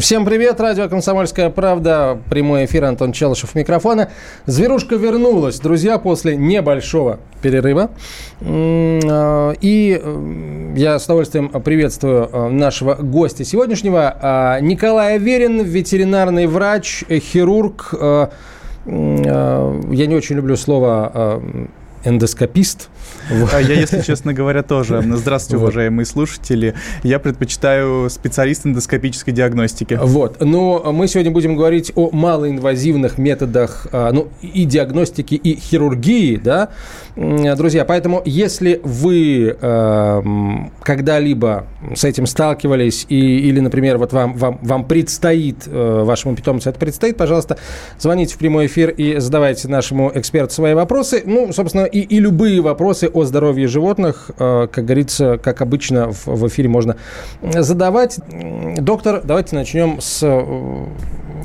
Всем привет, радио «Комсомольская правда», прямой эфир, Антон Челышев микрофона. Зверушка вернулась, друзья, после небольшого перерыва. А, и э, я с удовольствием приветствую э, нашего гостя сегодняшнего, а, Николай Верин, ветеринарный врач, хирург. Э, я не очень люблю слово эндоскопист. А я, если честно говоря, тоже. Здравствуйте, уважаемые слушатели. Я предпочитаю специалист эндоскопической диагностики. Вот. Но мы сегодня будем говорить о малоинвазивных методах а, ну, и диагностики, и хирургии, да, друзья. Поэтому, если вы э, когда-либо с этим сталкивались, и, или, например, вот вам, вам, вам предстоит, э, вашему питомцу это предстоит, пожалуйста, звоните в прямой эфир и задавайте нашему эксперту свои вопросы. Ну, собственно, и, и любые вопросы о здоровье животных, э, как говорится, как обычно в, в эфире можно задавать. Доктор, давайте начнем с, э,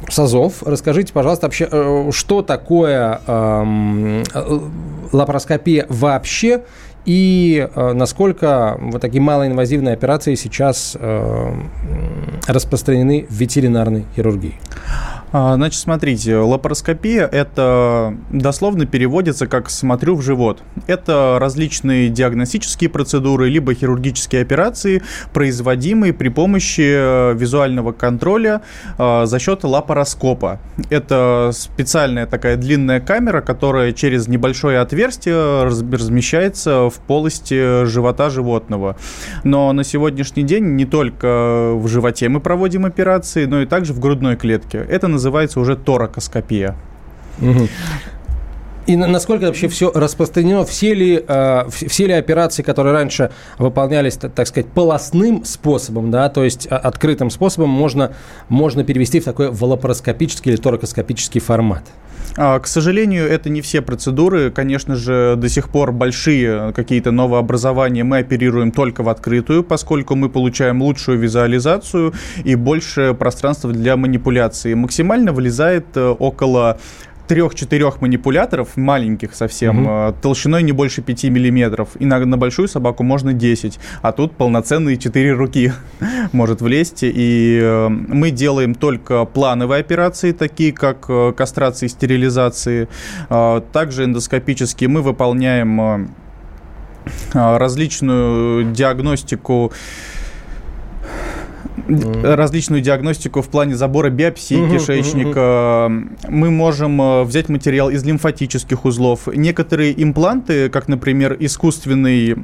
с АЗОВ. Расскажите, пожалуйста, вообще, э, что такое э, лапароскопия вообще и насколько вот такие малоинвазивные операции сейчас э, распространены в ветеринарной хирургии? А, значит, смотрите, лапароскопия – это дословно переводится как «смотрю в живот». Это различные диагностические процедуры, либо хирургические операции, производимые при помощи э, визуального контроля э, за счет лапароскопа. Это специальная такая длинная камера, которая через небольшое отверстие размещается в полости живота животного. Но на сегодняшний день не только в животе мы проводим операции, но и также в грудной клетке. Это называется называется уже торакоскопия. Угу. И насколько вообще все распространено? Все ли, э, все ли операции, которые раньше выполнялись, так сказать, полостным способом, да, то есть а, открытым способом, можно, можно перевести в такой волопароскопический или торакоскопический формат? А, к сожалению, это не все процедуры. Конечно же, до сих пор большие какие-то новообразования мы оперируем только в открытую, поскольку мы получаем лучшую визуализацию и больше пространства для манипуляции. Максимально вылезает э, около трех-четырех манипуляторов, маленьких совсем, угу. толщиной не больше 5 миллиметров. И на, на большую собаку можно 10. А тут полноценные 4 руки может влезть. И э, мы делаем только плановые операции, такие как э, кастрации, стерилизации. Также эндоскопические мы выполняем различную диагностику различную диагностику в плане забора биопсии угу, кишечника. Угу. Мы можем э, взять материал из лимфатических узлов. Некоторые импланты, как, например, искусственный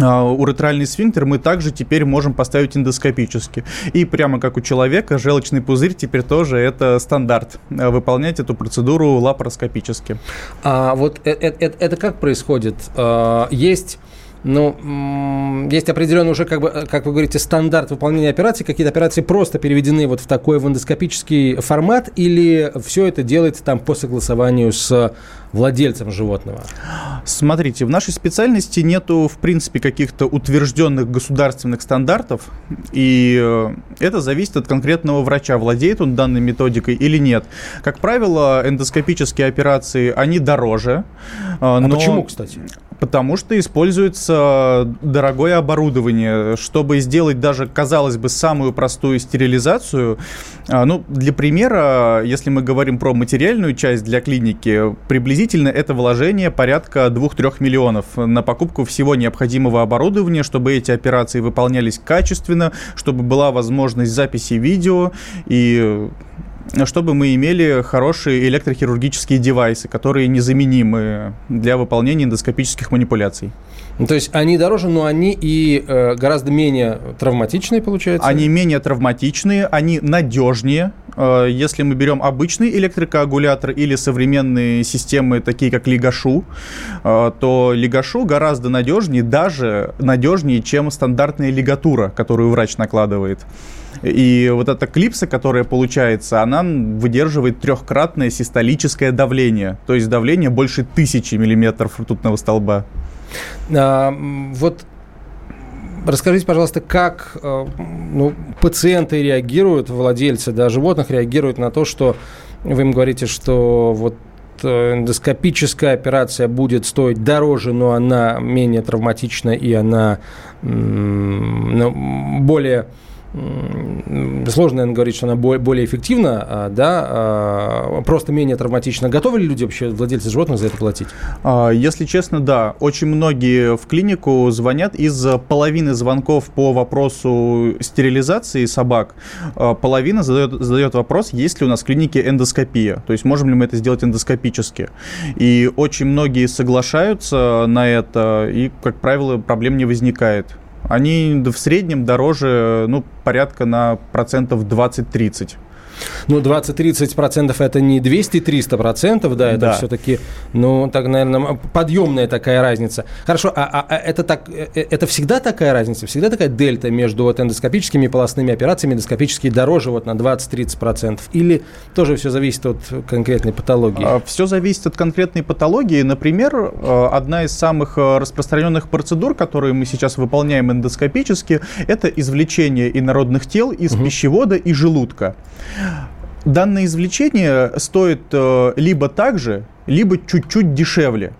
а, уретральный сфинктер мы также теперь можем поставить эндоскопически. И прямо как у человека, желчный пузырь теперь тоже это стандарт. Э, выполнять эту процедуру лапароскопически. А вот это, это, это как происходит? А, есть ну, есть определенный уже, как, бы, э, как вы говорите, стандарт выполнения операций. Какие-то операции просто переведены вот в такой в эндоскопический формат или все это делается там по согласованию с владельцем животного? Смотрите, в нашей специальности нету, в принципе, каких-то утвержденных государственных стандартов, и э, это зависит от конкретного врача, владеет он данной методикой или нет. Как правило, эндоскопические операции, они дороже. Э, а но... почему, кстати? Потому что используется дорогое оборудование. Чтобы сделать даже, казалось бы, самую простую стерилизацию, а, ну, для примера, если мы говорим про материальную часть для клиники, приблизительно это вложение порядка 2-3 миллионов на покупку всего необходимого оборудования, чтобы эти операции выполнялись качественно, чтобы была возможность записи видео и чтобы мы имели хорошие электрохирургические девайсы, которые незаменимы для выполнения эндоскопических манипуляций. Ну, то есть они дороже, но они и э, гораздо менее травматичные, получается? Они менее травматичные, они надежнее. Э, если мы берем обычный электрокоагулятор или современные системы, такие как Лигашу, э, то Лигашу гораздо надежнее, даже надежнее, чем стандартная лигатура, которую врач накладывает. И вот эта клипса, которая получается, она выдерживает трехкратное систолическое давление, то есть давление больше тысячи миллиметров ртутного столба. А, вот Расскажите, пожалуйста, как э, ну, пациенты реагируют, владельцы да, животных реагируют на то, что вы им говорите, что вот э, эндоскопическая операция будет стоить дороже, но она менее травматична и она ну, более сложно, наверное, говорить, что она более эффективна, а, да, а, просто менее травматична. Готовы ли люди вообще, владельцы животных, за это платить? А, если честно, да. Очень многие в клинику звонят из половины звонков по вопросу стерилизации собак. Половина задает, задает вопрос, есть ли у нас в клинике эндоскопия, то есть можем ли мы это сделать эндоскопически. И очень многие соглашаются на это, и, как правило, проблем не возникает. Они в среднем дороже, ну, порядка на процентов 20-30. Ну, 20-30% это не 200-300 процентов, да, это да. все-таки, ну, так, наверное, подъемная такая разница. Хорошо, а, а, а это, так, э, э, это всегда такая разница, всегда такая дельта между вот эндоскопическими и полостными операциями, эндоскопические дороже вот на 20-30 процентов? Или тоже все зависит от конкретной патологии? А, все зависит от конкретной патологии. Например, э, одна из самых распространенных процедур, которые мы сейчас выполняем эндоскопически, это извлечение инородных тел из угу. пищевода и желудка. Данное извлечение стоит э, либо так же, либо чуть-чуть дешевле.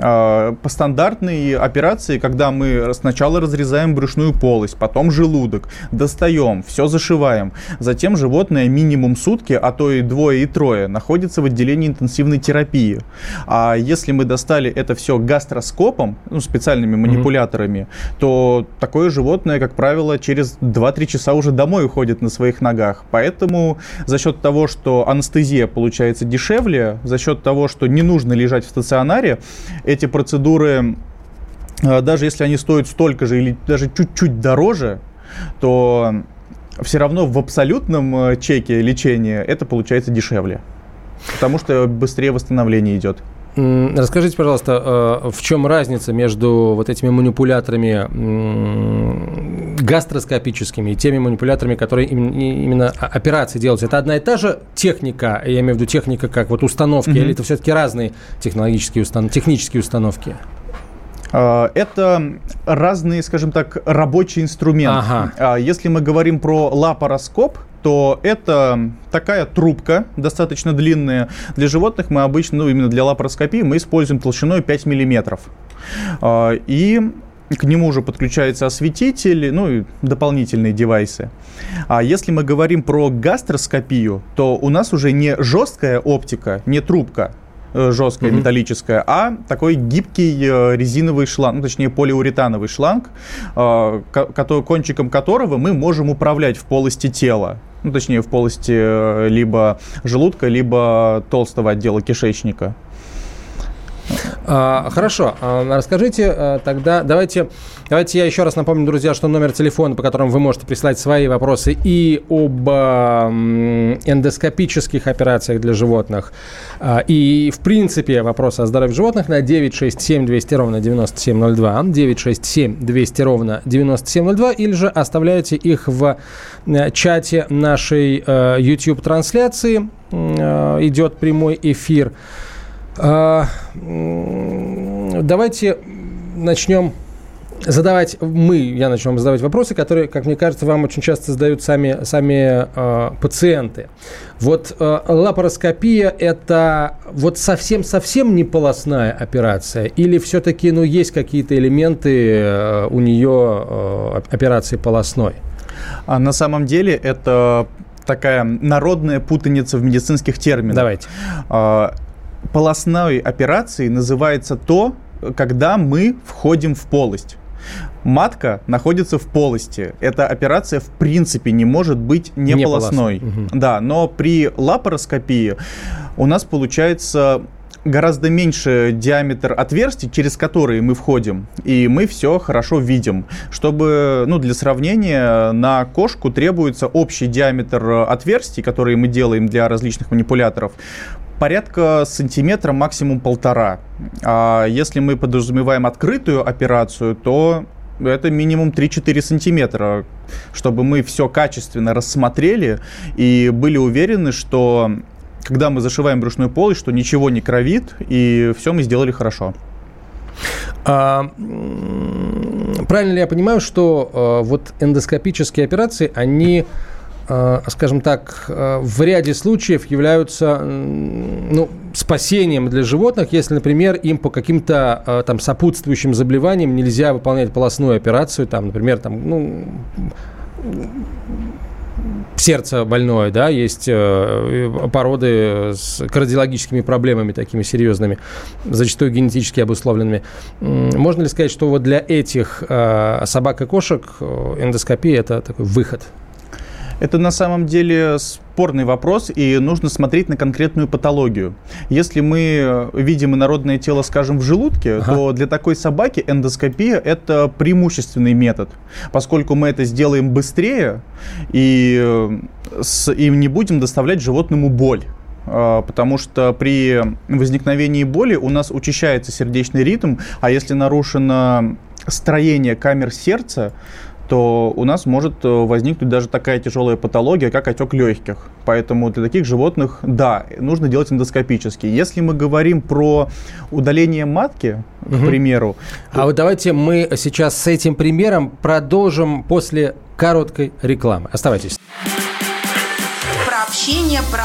А, по стандартной операции, когда мы сначала разрезаем брюшную полость, потом желудок, достаем, все зашиваем. Затем животное минимум сутки, а то и двое и трое, находится в отделении интенсивной терапии. А если мы достали это все гастроскопом, ну, специальными манипуляторами, mm-hmm. то такое животное, как правило, через 2-3 часа уже домой уходит на своих ногах. Поэтому за счет того, что анестезия получается дешевле, за счет того, что не нужно лежать в стационаре, эти процедуры, э, даже если они стоят столько же или даже чуть-чуть дороже, то все равно в абсолютном э, чеке лечения это получается дешевле. Потому что быстрее восстановление идет. Расскажите, пожалуйста, э, в чем разница между вот этими манипуляторами гастроскопическими и теми манипуляторами, которые именно операции делаются? Это одна и та же техника, я имею в виду техника как вот установки, mm-hmm. или это все-таки разные технологические установ... технические установки? А, это разные, скажем так, рабочие инструменты. Ага. А, если мы говорим про лапароскоп, то это такая трубка, достаточно длинная. Для животных мы обычно, ну именно для лапароскопии, мы используем толщиной 5 миллиметров. А, и к нему уже подключается осветитель, ну и дополнительные девайсы. А если мы говорим про гастроскопию, то у нас уже не жесткая оптика, не трубка, э, жесткая, mm-hmm. металлическая, а такой гибкий э, резиновый шланг, ну, точнее полиуретановый шланг, э, кончиком которого мы можем управлять в полости тела ну, точнее, в полости либо желудка, либо толстого отдела кишечника. А, хорошо, а, расскажите а, тогда, давайте, давайте я еще раз напомню, друзья, что номер телефона, по которому вы можете присылать свои вопросы и об эндоскопических операциях для животных, и, в принципе, вопросы о здоровье животных на 967 200 ровно 9702, 967 200 ровно 9702, или же оставляйте их в э, чате нашей э, YouTube-трансляции, э, идет прямой эфир. А, давайте начнем задавать, мы, я начнем задавать вопросы, которые, как мне кажется, вам очень часто задают сами, сами э, пациенты. Вот э, лапароскопия – это вот совсем-совсем не полостная операция? Или все-таки ну, есть какие-то элементы э, у нее э, операции полостной? А на самом деле это такая народная путаница в медицинских терминах. Давайте. Полостной операцией называется то, когда мы входим в полость. Матка находится в полости. Эта операция в принципе не может быть не, не полостной. Угу. Да, но при лапароскопии у нас получается гораздо меньше диаметр отверстий, через которые мы входим, и мы все хорошо видим. Чтобы, ну, для сравнения, на кошку требуется общий диаметр отверстий, которые мы делаем для различных манипуляторов, порядка сантиметра, максимум полтора. А если мы подразумеваем открытую операцию, то это минимум 3-4 сантиметра, чтобы мы все качественно рассмотрели и были уверены, что когда мы зашиваем брюшной полость, что ничего не кровит, и все мы сделали хорошо. А, правильно ли я понимаю, что а, вот эндоскопические операции, они скажем так, а, в ряде случаев являются ну, спасением для животных, если, например, им по каким-то а, там сопутствующим заболеваниям нельзя выполнять полостную операцию, там, например, там, ну, сердце больное, да, есть э, породы с кардиологическими проблемами такими серьезными, зачастую генетически обусловленными. Можно ли сказать, что вот для этих э, собак и кошек э, эндоскопия – это такой выход – это на самом деле спорный вопрос, и нужно смотреть на конкретную патологию. Если мы видим инородное тело, скажем, в желудке, ага. то для такой собаки эндоскопия – это преимущественный метод, поскольку мы это сделаем быстрее и, э, с, и не будем доставлять животному боль а, потому что при возникновении боли у нас учащается сердечный ритм, а если нарушено строение камер сердца, то у нас может э, возникнуть даже такая тяжелая патология, как отек легких. Поэтому для таких животных, да, нужно делать эндоскопически. Если мы говорим про удаление матки, угу. к примеру... А вот давайте мы сейчас с этим примером продолжим после короткой рекламы. Оставайтесь общение, про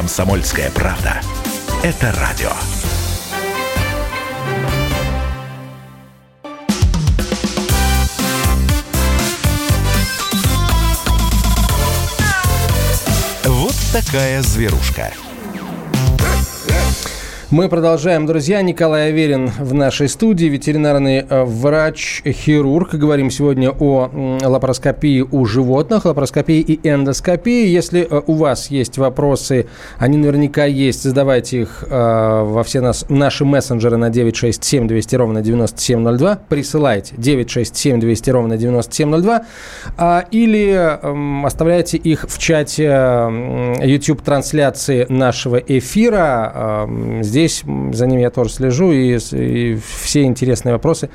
Комсомольская правда. Это радио. Вот такая зверушка. Мы продолжаем, друзья. Николай Аверин в нашей студии, ветеринарный э, врач-хирург. Говорим сегодня о лапароскопии у животных, лапароскопии и эндоскопии. Если э, у вас есть вопросы, они наверняка есть, задавайте их э, во все нас, наши мессенджеры на 967 200 ровно 9702. Присылайте 967 200 ровно 9702. А, или эм, оставляйте их в чате YouTube-трансляции нашего эфира. Эм, здесь здесь за ним я тоже слежу, и, и все интересные вопросы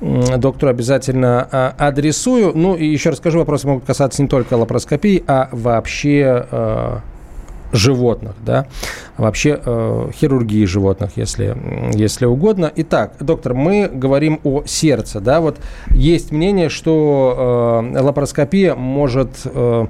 доктору обязательно а, адресую. Ну, и еще расскажу, вопросы могут касаться не только лапароскопии, а вообще э, животных, да, вообще э, хирургии животных, если, если угодно. Итак, доктор, мы говорим о сердце, да, вот есть мнение, что э, лапароскопия может э,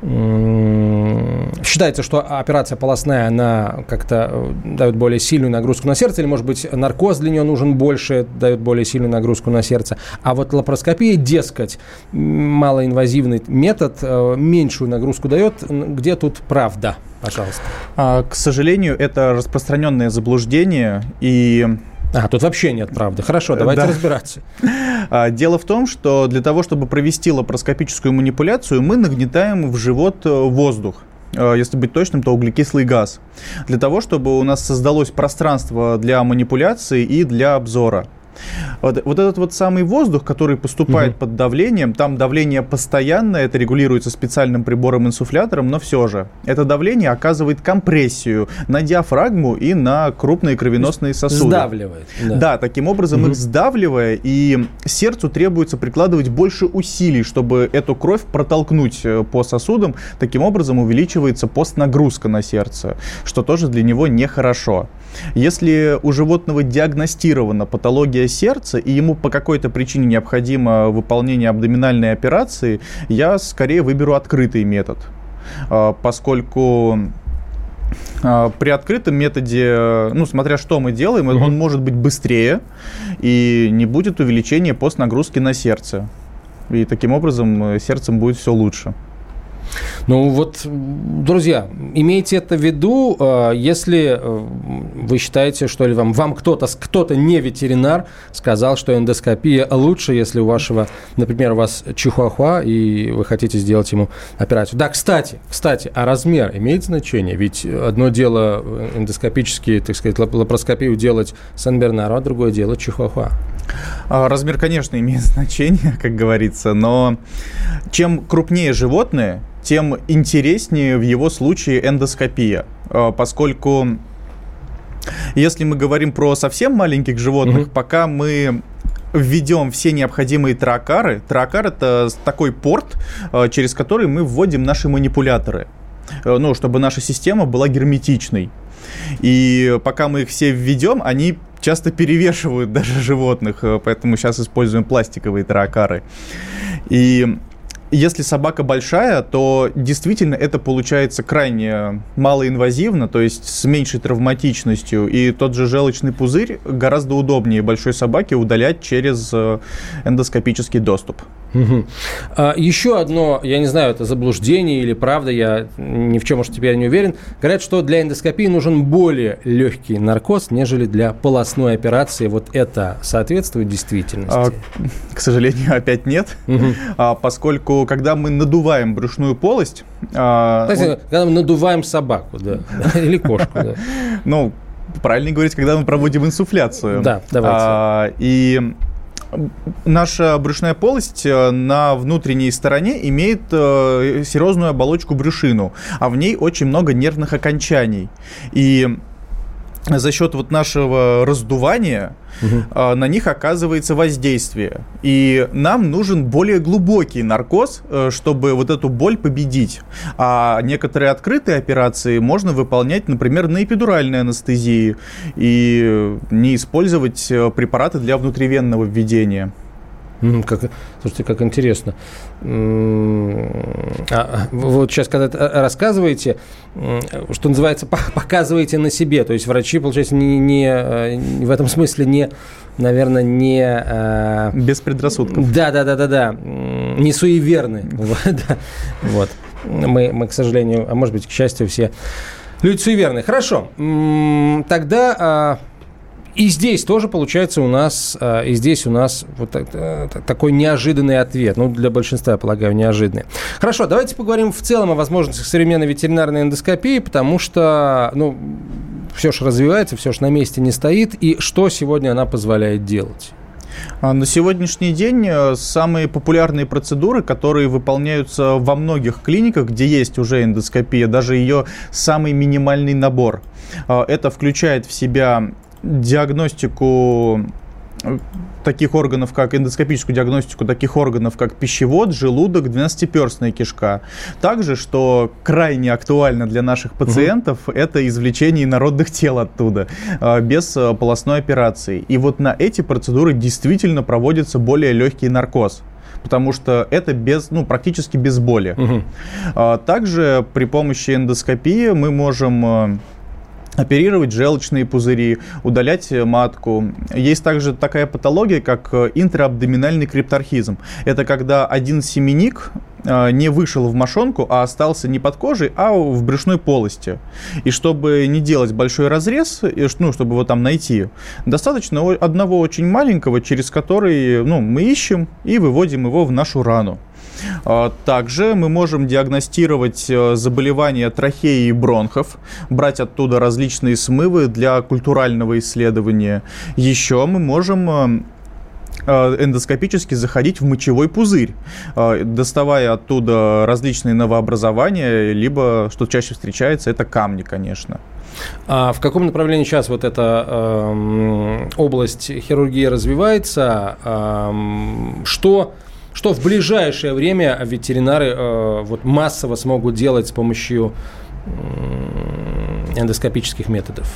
Считается, что операция полостная, она как-то э, дает более сильную нагрузку на сердце, или, может быть, наркоз для нее нужен больше, дает более сильную нагрузку на сердце. А вот лапароскопия, дескать, малоинвазивный метод, э, меньшую нагрузку дает. Где тут правда? Пожалуйста. А, к сожалению, это распространенное заблуждение, и а, тут вообще нет правды. Хорошо, давайте да. разбираться. А, дело в том, что для того, чтобы провести лапароскопическую манипуляцию, мы нагнетаем в живот э, воздух э, если быть точным, то углекислый газ, для того, чтобы у нас создалось пространство для манипуляции и для обзора. Вот, вот этот вот самый воздух, который поступает угу. под давлением, там давление постоянное, это регулируется специальным прибором-инсуфлятором, но все же это давление оказывает компрессию на диафрагму и на крупные кровеносные сосуды. Сдавливает. Да, да таким образом угу. их сдавливая, и сердцу требуется прикладывать больше усилий, чтобы эту кровь протолкнуть э, по сосудам. Таким образом увеличивается постнагрузка на сердце, что тоже для него нехорошо. Если у животного диагностирована патология сердца, и ему по какой-то причине необходимо выполнение абдоминальной операции, я скорее выберу открытый метод, а, поскольку а, при открытом методе, ну, смотря что мы делаем, uh-huh. он может быть быстрее и не будет увеличения постнагрузки на сердце. И таким образом э, сердцем будет все лучше. Ну вот, друзья, имейте это в виду, э, если э, вы считаете, что ли вам, вам кто-то, кто-то не ветеринар сказал, что эндоскопия лучше, если у вашего, например, у вас чихуахуа, и вы хотите сделать ему операцию. Да, кстати, кстати, а размер имеет значение? Ведь одно дело эндоскопически, так сказать, лапароскопию делать Сан-Бернару, а другое дело чихуахуа. А, размер, конечно, имеет значение, как говорится, но чем крупнее животное, тем интереснее в его случае эндоскопия, а, поскольку если мы говорим про совсем маленьких животных, угу. пока мы введем все необходимые тракары. Тракар это такой порт, а, через который мы вводим наши манипуляторы. Ну, чтобы наша система была герметичной. И пока мы их все введем, они часто перевешивают даже животных, э, поэтому сейчас используем пластиковые таракары. И если собака большая, то действительно это получается крайне малоинвазивно, то есть с меньшей травматичностью. И тот же желчный пузырь гораздо удобнее большой собаке удалять через э, эндоскопический доступ. Угу. А, еще одно, я не знаю, это заблуждение или правда, я ни в чем уж теперь не уверен. Говорят, что для эндоскопии нужен более легкий наркоз, нежели для полостной операции. Вот это соответствует действительности? А, к сожалению, опять нет, угу. а, поскольку когда мы надуваем брюшную полость... А, есть, он... Когда мы надуваем собаку, да, или кошку, да. Ну, правильно говорить, когда мы проводим инсуфляцию. Да, давайте. А, и наша брюшная полость э, на внутренней стороне имеет э, серозную оболочку брюшину, а в ней очень много нервных окончаний. И за счет вот нашего раздувания угу. на них оказывается воздействие. И нам нужен более глубокий наркоз, э, чтобы вот эту боль победить. А некоторые открытые операции можно выполнять, например, на эпидуральной анестезии и не использовать э, препараты для внутривенного введения. Как, слушайте, как интересно. А, вот сейчас, когда рассказываете, что называется, показываете на себе. То есть врачи, получается, не, не э, в этом смысле не, наверное, не... Э, Без предрассудков. Да, да, да, да, да. Не суеверны. Вот. Мы, мы, к сожалению, а может быть, к счастью, все люди суеверные. Хорошо. Тогда а, и здесь тоже получается у нас, а, и здесь у нас вот такой неожиданный ответ. Ну, для большинства, я полагаю, неожиданный. Хорошо, давайте поговорим в целом о возможностях современной ветеринарной эндоскопии, потому что, ну, все же развивается, все же на месте не стоит. И что сегодня она позволяет делать? А, на сегодняшний день э, самые популярные процедуры, которые выполняются во многих клиниках, где есть уже эндоскопия, даже ее самый минимальный набор. Это включает в себя диагностику э, таких органов, как эндоскопическую диагностику таких органов, как пищевод, желудок, двенадцатиперстная кишка. Также, что крайне актуально для наших пациентов, угу. это извлечение инородных тел оттуда, э, без э, полостной операции. И вот на эти процедуры действительно проводится более легкий наркоз потому что это без, ну, практически без боли. Угу. Также при помощи эндоскопии мы можем оперировать желчные пузыри, удалять матку. Есть также такая патология, как э, интраабдоминальный крипторхизм. Это когда один семенник э, не вышел в мошонку, а остался не под кожей, а в брюшной полости. И чтобы не делать большой разрез, ну, чтобы его там найти, достаточно одного очень маленького, через который ну, мы ищем и выводим его в нашу рану. А, также мы можем диагностировать э, заболевания трахеи и бронхов, брать оттуда различные смывы для культурального исследования. Еще мы можем э, э, эндоскопически заходить в мочевой пузырь, доставая оттуда различные новообразования, либо, что чаще встречается, это камни, конечно. А в каком направлении сейчас вот эта э, область хирургии развивается? Э, что что в ближайшее время ветеринары э, вот массово смогут делать с помощью эндоскопических методов?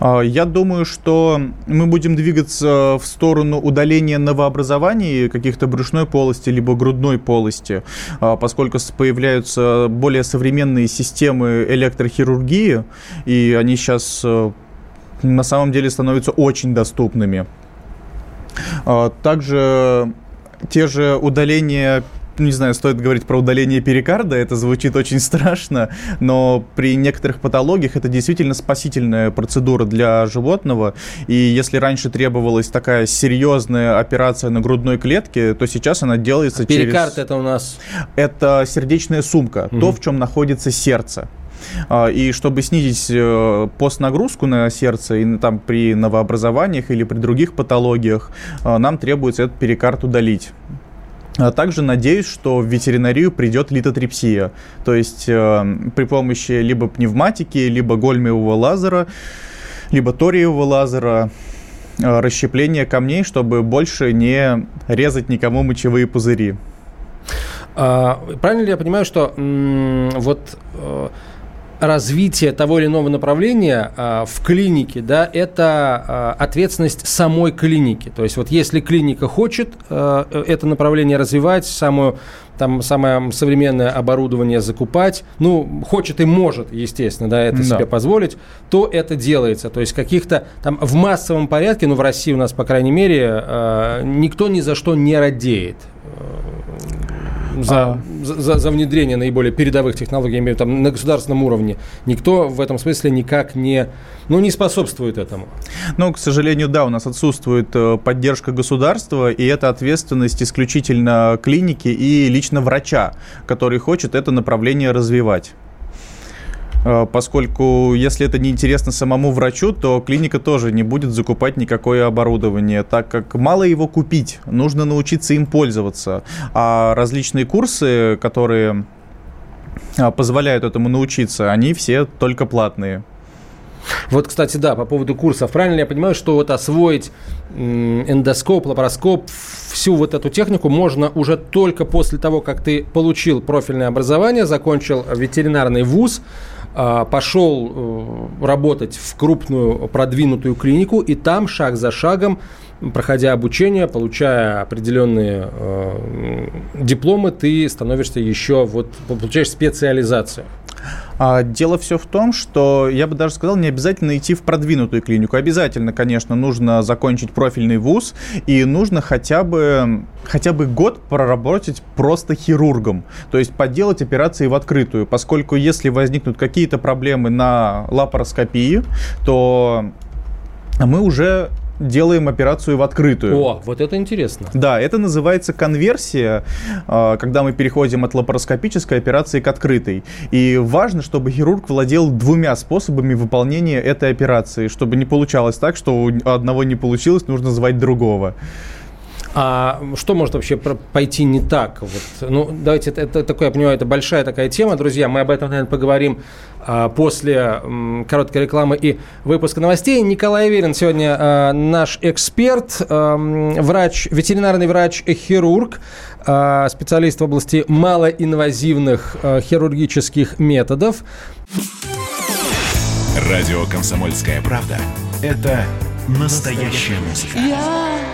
А, я думаю, что мы будем двигаться в сторону удаления новообразований каких-то брюшной полости либо грудной полости, а, поскольку появляются более современные системы электрохирургии, и они сейчас э, на самом деле становятся очень доступными. А, также те же удаления не знаю, стоит говорить про удаление перикарда, это звучит очень страшно, но при некоторых патологиях это действительно спасительная процедура для животного, и если раньше требовалась такая серьезная операция на грудной клетке, то сейчас она делается а перикард через... это у нас? Это сердечная сумка, угу. то, в чем находится сердце. А, и чтобы снизить э, постнагрузку на сердце и там при новообразованиях или при других патологиях, а, нам требуется этот перикард удалить. А также надеюсь, что в ветеринарию придет литотрипсия, то есть э, при помощи либо пневматики, либо гольмиевого лазера, либо ториевого лазера э, расщепление камней, чтобы больше не резать никому мочевые пузыри. А, правильно ли я понимаю, что м- вот э, развитие того или иного направления э, в клинике, да, это э, ответственность самой клиники. То есть вот если клиника хочет э, это направление развивать, самую, там, самое современное оборудование закупать, ну, хочет и может, естественно, да, это да. себе позволить, то это делается. То есть каких-то там в массовом порядке, ну, в России у нас, по крайней мере, э, никто ни за что не радеет за, а... за, за внедрение наиболее передовых технологий, я имею в виду, там, на государственном уровне. Никто в этом смысле никак не, ну, не способствует этому. Ну, к сожалению, да, у нас отсутствует э, поддержка государства, и это ответственность исключительно клиники и лично врача, который хочет это направление развивать. Э, поскольку если это не интересно самому врачу, то клиника тоже не будет закупать никакое оборудование, так как мало его купить, нужно научиться им пользоваться. А различные курсы, которые а, позволяют этому научиться, они все только платные. Вот, кстати, да, по поводу курсов. Правильно я понимаю, что вот освоить эндоскоп, лапароскоп, всю вот эту технику можно уже только после того, как ты получил профильное образование, закончил ветеринарный вуз, а, пошел э, работать в крупную продвинутую клинику, и там шаг за шагом, проходя обучение, получая определенные э, дипломы, ты становишься еще, вот, получаешь специализацию. А, дело все в том, что я бы даже сказал, не обязательно идти в продвинутую клинику. Обязательно, конечно, нужно закончить профильный вуз и нужно хотя бы, хотя бы год проработать просто хирургом. То есть поделать операции в открытую, поскольку если возникнут какие-то проблемы на лапароскопии, то мы уже делаем операцию в открытую. О, вот это интересно. Да, это называется конверсия, а, когда мы переходим от лапароскопической операции к открытой. И важно, чтобы хирург владел двумя способами выполнения этой операции, чтобы не получалось так, что у одного не получилось, нужно звать другого. А что может вообще пойти не так? Вот, ну, давайте, это, это такое, я понимаю, это большая такая тема, друзья. Мы об этом, наверное, поговорим а, после м, короткой рекламы и выпуска новостей. Николай Аверин сегодня а, наш эксперт, а, врач, ветеринарный врач-хирург, а, специалист в области малоинвазивных а, хирургических методов. Радио «Комсомольская правда» – это настоящая музыка. Я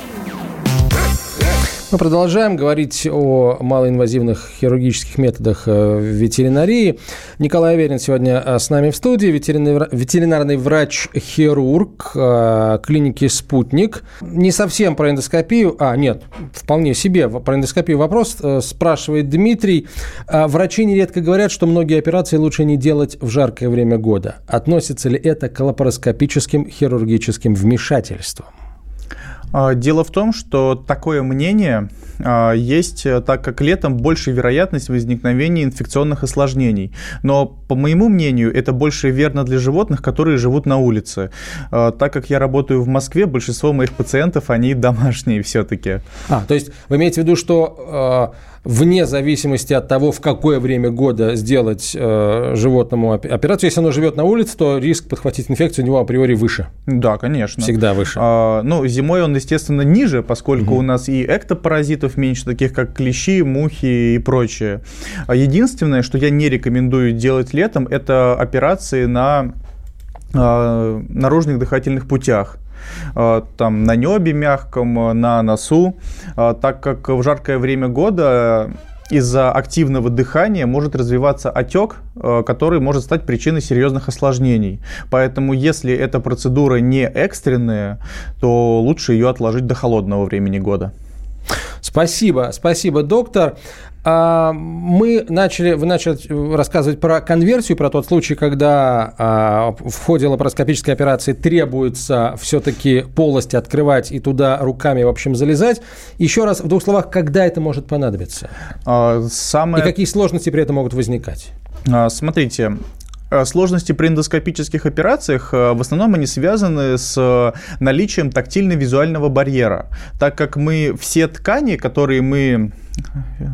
Мы продолжаем говорить о малоинвазивных хирургических методах э, ветеринарии. Николай Аверин сегодня э, с нами в студии, ветеринарный, ветеринарный врач-хирург э, клиники «Спутник». Не совсем про эндоскопию, а нет, вполне себе про эндоскопию вопрос спрашивает Дмитрий. Врачи нередко говорят, что многие операции лучше не делать в жаркое время года. Относится ли это к лапароскопическим хирургическим вмешательствам? А, Дело в том, что такое мнение а, есть, э, так как летом больше вероятность возникновения инфекционных осложнений. Но, по моему мнению, это больше верно для животных, которые живут на улице. А, Так как я работаю в Москве, большинство моих пациентов, они домашние все-таки. А, то есть вы имеете в виду, что э, вне зависимости от того, в какое время года сделать э, животному оп- операцию, если оно живет на улице, то риск подхватить инфекцию у него априори выше. Да, конечно. Всегда выше. А, ну, зимой он, естественно, ниже, поскольку у нас и эктопаразитов меньше, таких как клещи, мухи и прочее. А Единственное, что я не рекомендую делать летом, это операции на а, наружных дыхательных путях. А, Там на небе мягком, на носу, А, так как в жаркое время года из-за активного дыхания может развиваться отек, э, который может стать причиной серьезных осложнений. Поэтому, если эта процедура не экстренная, то лучше ее отложить до холодного времени года. Спасибо, спасибо, доктор. А, Мы начали, вы начали рассказывать про конверсию, про тот случай, когда а, в ходе лапароскопической операции требуется все-таки полость открывать и туда руками, в общем, залезать. Еще раз, в двух словах, когда это может понадобиться? А, Самое... И какие сложности при этом могут возникать? Смотрите, Сложности при эндоскопических операциях э, в основном они связаны с э, наличием тактильно-визуального барьера, так как мы все ткани, которые мы,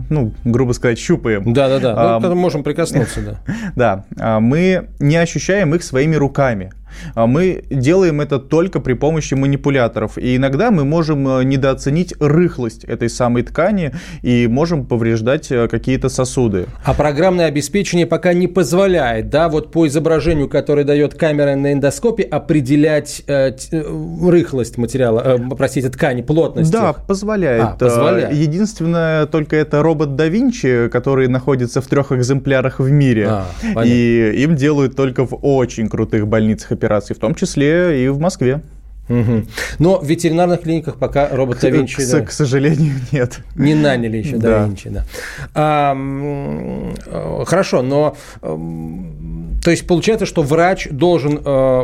ну, грубо сказать, щупаем, Да-да-да, ну, А, к этому можем прикоснуться, да. да, а, мы не ощущаем их своими руками. А Мы делаем это только при помощи манипуляторов. И иногда мы можем э, недооценить рыхлость этой самой ткани и можем повреждать э, какие-то сосуды. А программное обеспечение пока не позволяет, да, вот по изображению, которое дает камера на эндоскопе, определять э, э, рыхлость материала, э, простите, ткани, плотность. Да, их. позволяет. А, позволяет. Единственное, только это робот да Винчи, который находится в трех экземплярах в мире. А, понятно. и им делают только в очень крутых больницах операции, в том числе и в Москве. Мгм. Но в ветеринарных клиниках пока робот да Винчи к, да, к сожалению, нет. не наняли еще да Да. Винчи, да. А, хорошо, но эм, то есть получается, что врач должен э,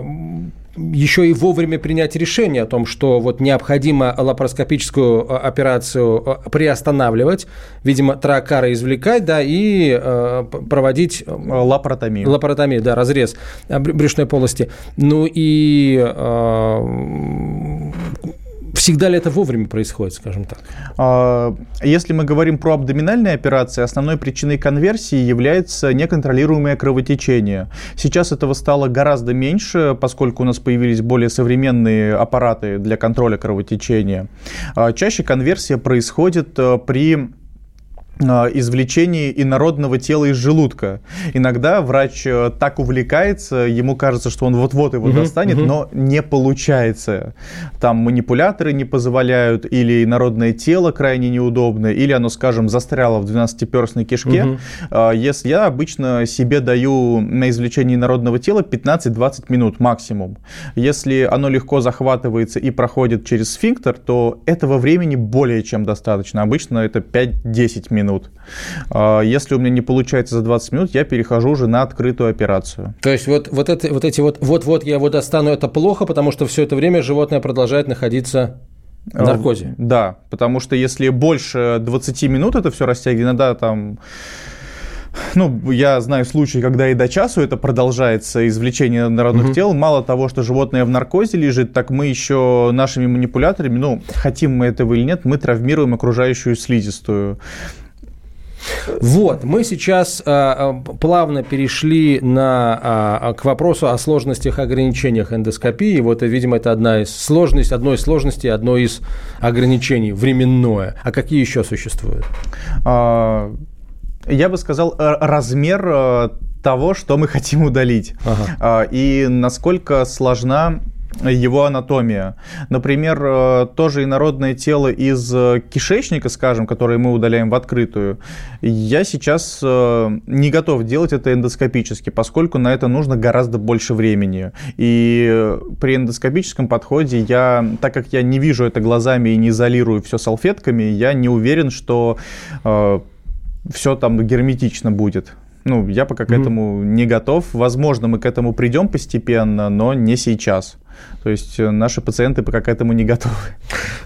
еще и вовремя принять решение о том, что вот необходимо лапароскопическую э, операцию э, приостанавливать, видимо, тракара извлекать, да, и э, проводить э, Лапаротомию. лапаротомию, да, разрез брю- брюшной полости. Ну и э, всегда ли это вовремя происходит, скажем так? А, Если мы говорим про абдоминальные операции, основной причиной конверсии является неконтролируемое кровотечение. Сейчас этого стало гораздо меньше, поскольку у нас появились более современные аппараты для контроля кровотечения. А, Чаще конверсия происходит э, при извлечении инородного тела из желудка. Иногда врач э, так увлекается, ему кажется, что он вот-вот его достанет, но не получается. Там манипуляторы не позволяют, или инородное тело крайне неудобно, или оно, скажем, застряло в 12-перстной кишке. А, Если я обычно себе даю на извлечение инородного тела 15-20 минут максимум. Если оно легко захватывается и проходит через сфинктер, то этого времени более чем достаточно. Обычно это 5-10 минут. А, Если у меня не получается за 20 минут, я перехожу уже на открытую операцию. То есть вот, вот, это, вот эти вот, вот-вот я его достану, это плохо, потому что все это время животное продолжает находиться в наркозе. А, Да, потому что если больше 20 минут это все растягивает, иногда там... Ну, я знаю случаи, когда и до часу это продолжается, извлечение народных Мгм. тел. Мало того, что животное в наркозе лежит, так мы еще нашими манипуляторами, ну, хотим мы этого или нет, мы травмируем окружающую слизистую. Вот, мы сейчас а, плавно перешли на, а, к вопросу о сложностях и ограничениях эндоскопии. Вот, видимо, это одна из сложностей, одной из сложностей, одно из ограничений временное. А какие еще существуют? А, Я бы сказал, размер того, что мы хотим удалить. Ага. А, И насколько сложна его анатомия. Например, э, тоже инородное тело из э, кишечника, скажем, которое мы удаляем в открытую, я сейчас э, не готов делать это эндоскопически, поскольку на это нужно гораздо больше времени. И при эндоскопическом подходе я, так как я не вижу это глазами и не изолирую все салфетками, я не уверен, что все там герметично будет. Ну, я пока к Мгм. этому не готов. Возможно, мы к этому придем постепенно, но не сейчас. То есть э, наши пациенты пока к этому не готовы.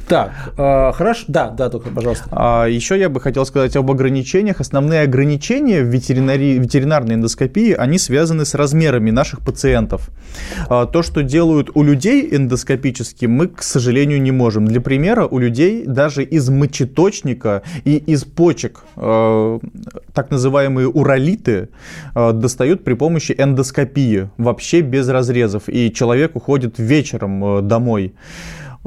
Так, э, хорошо. Да, да, доктор, пожалуйста. А еще я бы хотел сказать об ограничениях. Основные ограничения в ветеринарии, ветеринарной эндоскопии, они связаны с размерами наших пациентов. А, то, что делают у людей эндоскопически, мы, к сожалению, не можем. Для примера, у людей даже из мочеточника и из почек э, так называемые уролиты э, достают при помощи эндоскопии, вообще без разрезов. И человек уходит вечером э, домой.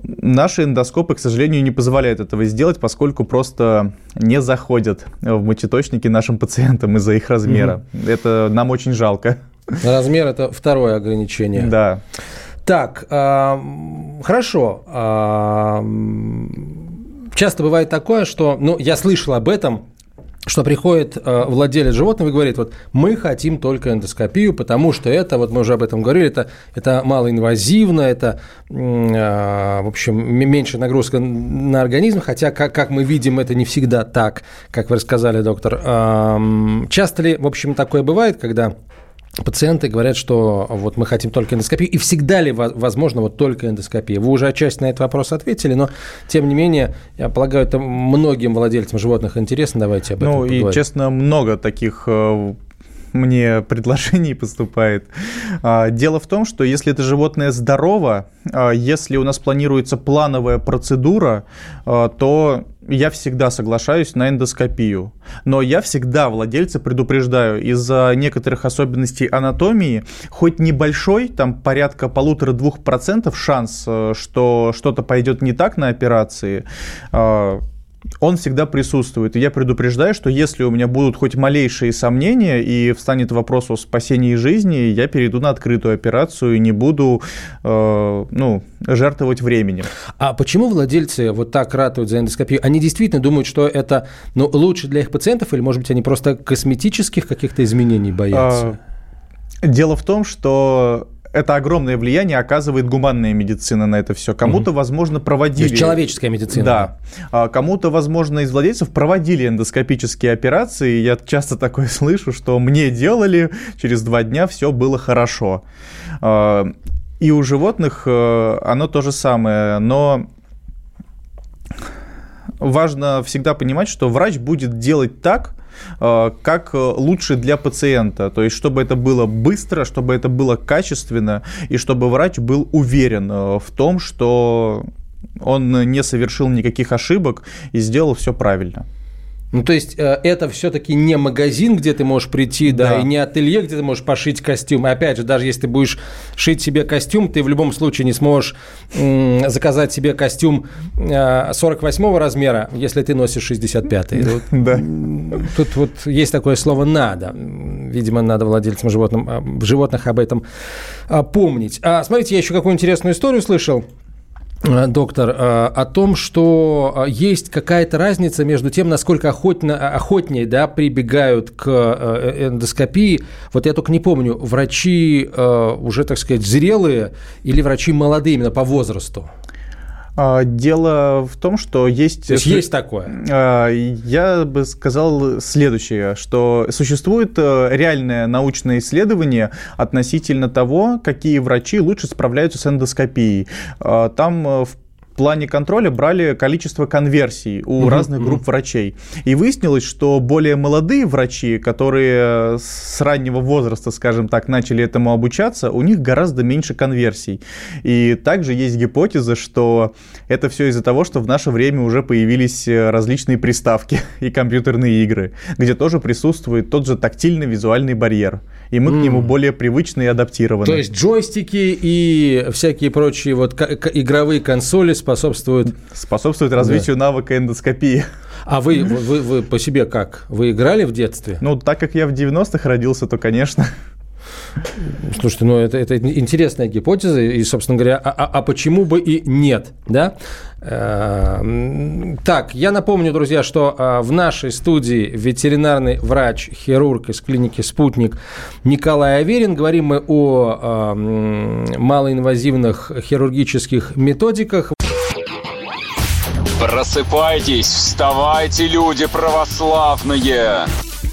Наши эндоскопы, к сожалению, не позволяют этого сделать, поскольку просто не заходят в мочеточники нашим пациентам из-за их размера. Mm-hmm. Это нам очень жалко. Размер это второе ограничение. Да. Так, э, хорошо. Э, часто бывает такое, что, ну, я слышал об этом, что приходит э, владелец животного и говорит, вот мы хотим только эндоскопию, потому что это, вот мы уже об этом говорили, это, это малоинвазивно, это, э, в общем, меньше нагрузка на организм, хотя, как, как мы видим, это не всегда так, как вы рассказали, доктор. Э, часто ли, в общем, такое бывает, когда пациенты говорят, что вот мы хотим только эндоскопию, и всегда ли возможно вот только эндоскопия? Вы уже отчасти на этот вопрос ответили, но тем не менее, я полагаю, это многим владельцам животных интересно, давайте об этом Ну поговорим. и, честно, много таких э, мне предложений поступает. А, дело в том, что если это животное здорово, а, если у нас планируется плановая процедура, а, то я всегда соглашаюсь на эндоскопию. Но я всегда владельца предупреждаю, из-за некоторых особенностей анатомии, хоть небольшой, там порядка полутора-двух процентов шанс, э, что что-то пойдет не так на операции, он всегда присутствует. И я предупреждаю, что если у меня будут хоть малейшие сомнения и встанет вопрос о спасении жизни, я перейду на открытую операцию и не буду э, ну, жертвовать временем. А почему владельцы вот так ратуют за эндоскопию? Они действительно думают, что это ну, лучше для их пациентов, или, может быть, они просто косметических каких-то изменений боятся? А, дело в том, что это огромное влияние оказывает гуманная медицина на это все. Кому-то, возможно, проводили... То есть человеческая медицина. Да. А кому-то, возможно, из владельцев проводили эндоскопические операции. Я часто такое слышу, что мне делали, через два дня все было хорошо. А, и у животных э, оно то же самое, но важно всегда понимать, что врач будет делать так, как лучше для пациента. То есть, чтобы это было быстро, чтобы это было качественно, и чтобы врач был уверен э, в том, что он не совершил никаких ошибок и сделал все правильно. Ну, то есть, э, это все-таки не магазин, где ты можешь прийти, да. да, и не ателье, где ты можешь пошить костюм. И опять же, даже если ты будешь шить себе костюм, ты в любом случае не сможешь заказать себе костюм 48 размера, если ты носишь 65-й. Да. Тут вот есть такое слово «надо». Видимо, надо владельцам животным, животных об этом а, помнить. А, смотрите, я еще какую интересную историю слышал. Э, доктор, э, о том, что э, есть какая-то разница между тем, насколько охотно, охотнее да, прибегают к эндоскопии. Вот я только не помню, врачи уже, так сказать, зрелые или врачи молодые именно по возрасту? А, дело в том, что есть... То есть есть такое? А, я бы сказал следующее, что существует э, реальное научное исследование относительно того, какие врачи лучше справляются с эндоскопией. А, там э, в плане контроля брали количество конверсий у угу, разных групп угу. врачей. И выяснилось, что более молодые врачи, которые с раннего возраста, скажем так, начали этому обучаться, у них гораздо меньше конверсий. И также есть гипотеза, что это все из-за того, что в наше время уже появились э, различные приставки и компьютерные игры, где тоже присутствует тот же тактильный визуальный барьер. И мы mm. к нему более привычны и адаптированы. То есть джойстики и всякие прочие вот игровые консоли способствуют... Способствуют развитию да. навыка эндоскопии. А вы, вы, вы, вы по себе как? Вы играли в детстве? Ну, так как я в 90-х родился, то, конечно. Слушайте, ну это, это интересная гипотеза, и, собственно говоря, а, а, а почему бы и нет, да? Э, так, я напомню, друзья, что э, в нашей студии ветеринарный врач, хирург из клиники «Спутник» Николай Аверин. Говорим мы о э, малоинвазивных хирургических методиках. Просыпайтесь, вставайте, люди православные!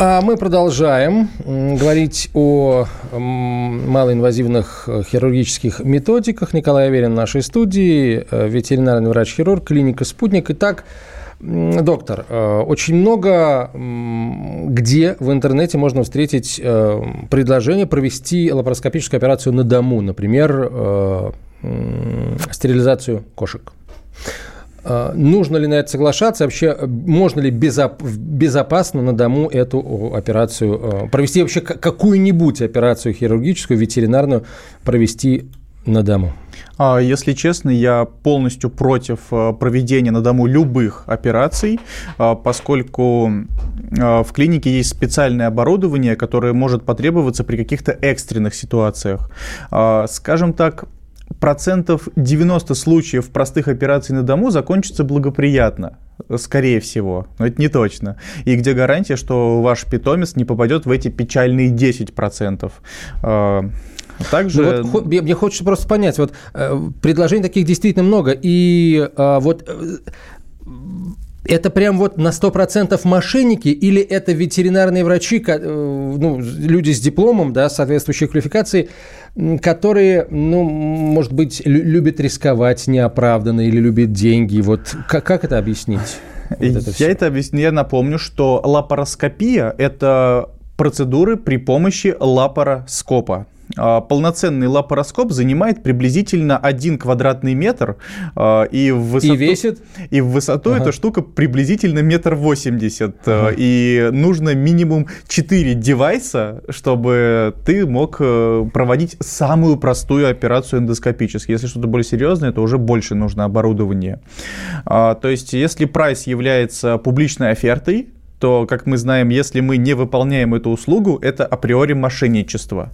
А мы продолжаем говорить о малоинвазивных э, хирургических методиках. Николай Аверин в нашей студии, э, ветеринарный врач-хирург, клиника «Спутник». Итак, доктор, э, очень много где в интернете можно встретить предложение провести лапароскопическую операцию на дому, например, стерилизацию кошек. А, Нужно ли на это соглашаться? Вообще, э, можно ли безоп- безопасно на дому эту операцию э, провести? Вообще, какую-нибудь операцию хирургическую, ветеринарную провести на дому? А, Если честно, я полностью против э, проведения на дому любых операций, а, поскольку в клинике есть специальное оборудование, которое может потребоваться при каких-то экстренных ситуациях. Скажем так, процентов 90 случаев простых операций на дому закончатся благоприятно. Скорее всего, но это не точно. И где гарантия, что ваш питомец не попадет в эти печальные 10%? А, Также... Ну вот мне, хочется просто понять, вот э, предложений таких действительно много, и э, вот э, это прям вот на 100% мошенники или это ветеринарные врачи, э, ну, люди с дипломом, да, соответствующей квалификации, которые, ну, может быть, лю- любят рисковать неоправданно или любят деньги. Вот как, как это объяснить? Вот это я всё. это объясню. Я напомню, что лапароскопия – это процедуры при помощи лапароскопа. А, Полноценный лапароскоп занимает приблизительно 1 квадратный метр, а, и в высоту, И весит? и в высоту Ага. эта штука приблизительно метр восемьдесят. а, Ага. И нужно минимум 4 девайса, чтобы ты мог э, проводить самую простую операцию эндоскопически. Если что-то более серьезное, то уже больше нужно оборудование. То есть, если прайс является публичной офертой, то, как мы знаем, если мы не выполняем эту услугу, это априори мошенничество.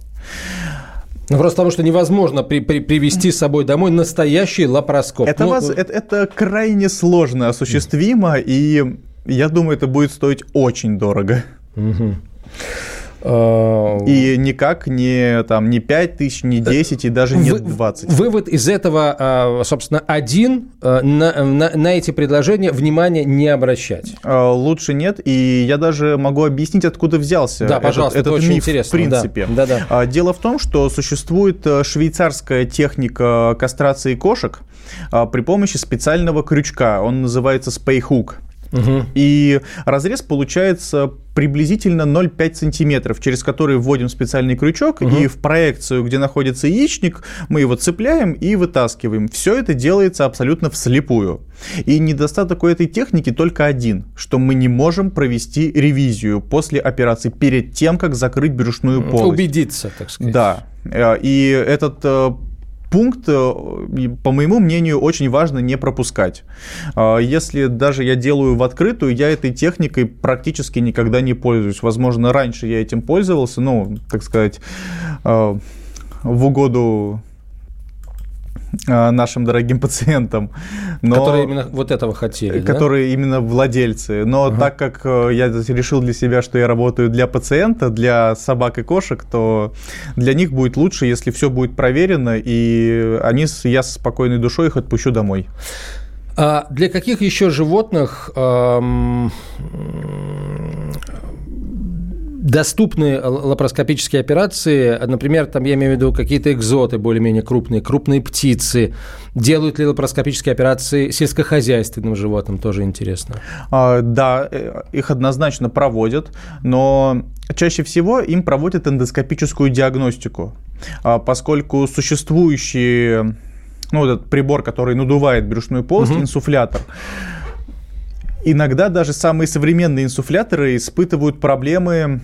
Ну, просто потому что невозможно при- при- привезти с собой домой настоящий лапароскоп. Это, Ну, воз- это, это крайне сложно осуществимо, и я думаю, это будет стоить очень дорого. мгм. А, И никак не, там, не 5 тысяч, не 10 и даже не Вы- 20. Вывод из этого, а, собственно, один. На, на- на эти предложения внимания не обращать. Лучше нет, и я даже могу объяснить, откуда взялся Да, этот, пожалуйста, это этот очень миф интересно, в принципе. да, да, да. Дело в том, что существует э, швейцарская техника кастрации кошек а, при помощи специального крючка. Он называется спейхук. И разрез получается приблизительно 0,5 сантиметров, через который вводим специальный крючок, и в проекцию, где находится яичник, мы его цепляем и вытаскиваем. Все это делается абсолютно вслепую. И недостаток у этой техники только один, что мы не можем провести ревизию после операции перед тем, как закрыть брюшную полость. Убедиться, так сказать. Да. Э, И этот э, пункт, э, по моему мнению, очень важно не пропускать. А, Если даже я делаю в открытую, я этой техникой практически никогда не пользуюсь. Возможно, раньше я этим пользовался, ну, так сказать, э, в угоду нашим дорогим пациентам. Но... Которые именно вот этого хотели. да? которые именно владельцы. Но так как э, я решил для себя, что я работаю для пациента, для собак и кошек, то для них будет лучше, если все будет проверено, и они, я с спокойной душой их отпущу домой. А для каких еще животных ам, доступны лапароскопические операции? Например, там я имею в виду какие-то экзоты более-менее крупные, крупные птицы. Делают ли лапароскопические операции сельскохозяйственным животным? Тоже интересно. А, Да, э, их однозначно проводят, но чаще всего им проводят эндоскопическую диагностику, А, поскольку существующие, ну, этот прибор, который надувает брюшную полость, инсуфлятор, Иногда даже самые современные инсуфляторы испытывают проблемы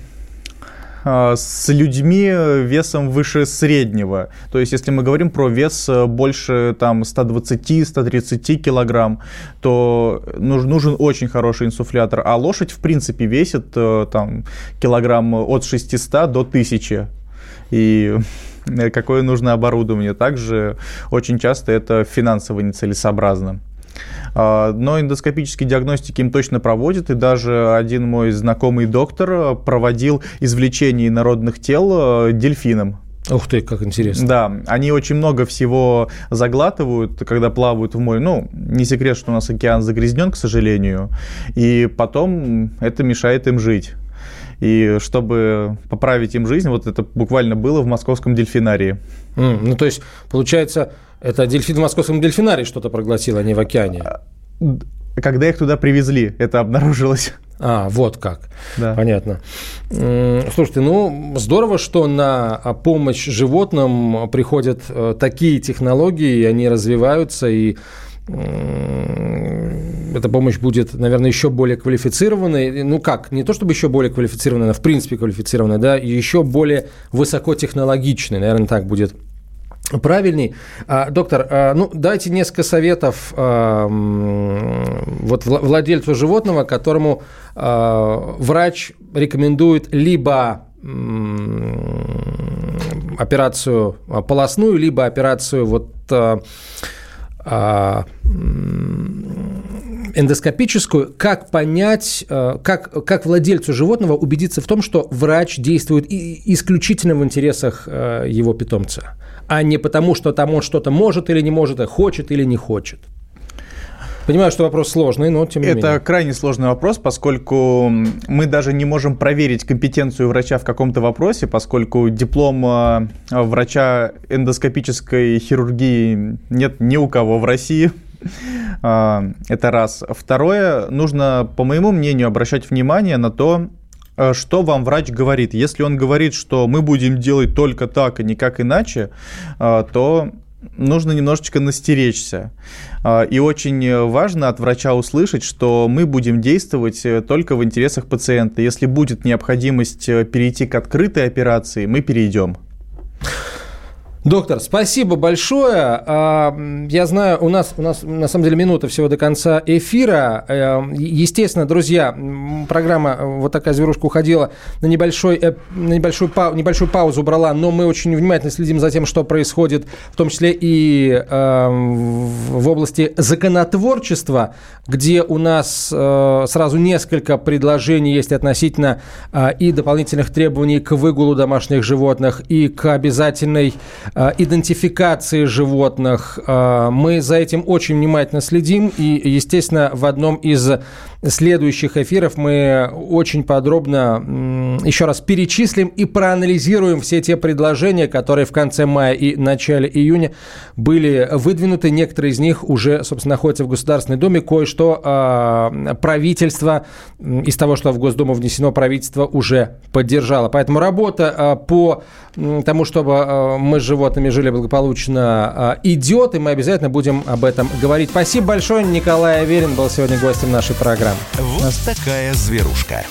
с людьми весом выше среднего. То есть, если мы говорим про вес э, больше там 120-130 килограмм, то нужен очень хороший инсуфлятор. А лошадь, в принципе, весит э, там килограмм от 600 до 1000. И э, какое нужно оборудование. Также очень часто это финансово нецелесообразно. А, но эндоскопические диагностики им точно проводят, и даже один мой знакомый доктор проводил извлечение народных тел э, дельфином. Ух ты, как интересно. Да, они очень много всего заглатывают, когда плавают в море. Ну, не секрет, что у нас океан загрязнен, к сожалению, и потом это мешает им жить. И чтобы поправить им жизнь, вот это буквально было в московском дельфинарии. Mm, ну, то есть, получается, это дельфин в московском дельфинарии что-то проглотил, а не в океане. Когда их туда привезли, это обнаружилось. А, вот как. Да. Понятно. Слушайте, ну, здорово, что на помощь животным приходят э, такие технологии, и они развиваются, и эта помощь будет, наверное, еще более квалифицированной. Ну как, не то чтобы еще более квалифицированной, она в принципе квалифицированная, да, еще более высокотехнологичной, наверное, так будет правильней. А, доктор, а, ну дайте несколько советов а, вот владельцу животного, которому врач рекомендует либо операцию полостную, либо операцию вот эндоскопическую, как понять, как, как владельцу животного убедиться в том, что врач действует исключительно в интересах его питомца? а не потому, что там он что-то может или не может, а хочет или не хочет? Понимаю, что вопрос сложный, но тем не Это менее. Это крайне сложный вопрос, поскольку мы даже не можем проверить компетенцию врача в каком-то вопросе, поскольку диплом а, врача эндоскопической хирургии нет ни у кого в России. А, это раз. Второе, нужно, по моему мнению, обращать внимание на то, Э, что вам врач говорит. Если он говорит, что мы будем делать только так и никак иначе, э, то нужно немножечко настеречься. Э, и очень важно от врача услышать, что мы будем действовать только в интересах пациента. Если будет необходимость перейти к открытой операции, мы перейдем. Доктор, спасибо большое. А, я знаю, у нас, у нас на самом деле минута всего до конца эфира. Э, естественно, друзья, программа э, вот такая зверушка уходила на, небольшой, э, на небольшую, пау, небольшую паузу брала, но мы очень внимательно следим за тем, что происходит, в том числе и в области законотворчества, где у нас сразу несколько предложений есть относительно и дополнительных требований к выгулу домашних животных, и к обязательной Э, идентификации животных. Э, мы за этим очень внимательно следим. И, естественно, в одном из следующих эфиров мы очень подробно еще раз перечислим и проанализируем все те предложения, которые в конце мая и начале июня были выдвинуты. Некоторые из них уже, собственно, находятся в Государственной Думе. Кое-что э, правительство из того, что в Госдуму внесено, правительство уже поддержало. Поэтому работа по тому, чтобы мы с животными жили благополучно, идет, и мы обязательно будем об этом говорить. Спасибо большое. Николай Аверин был сегодня гостем нашей программы. Вот такая зверушка.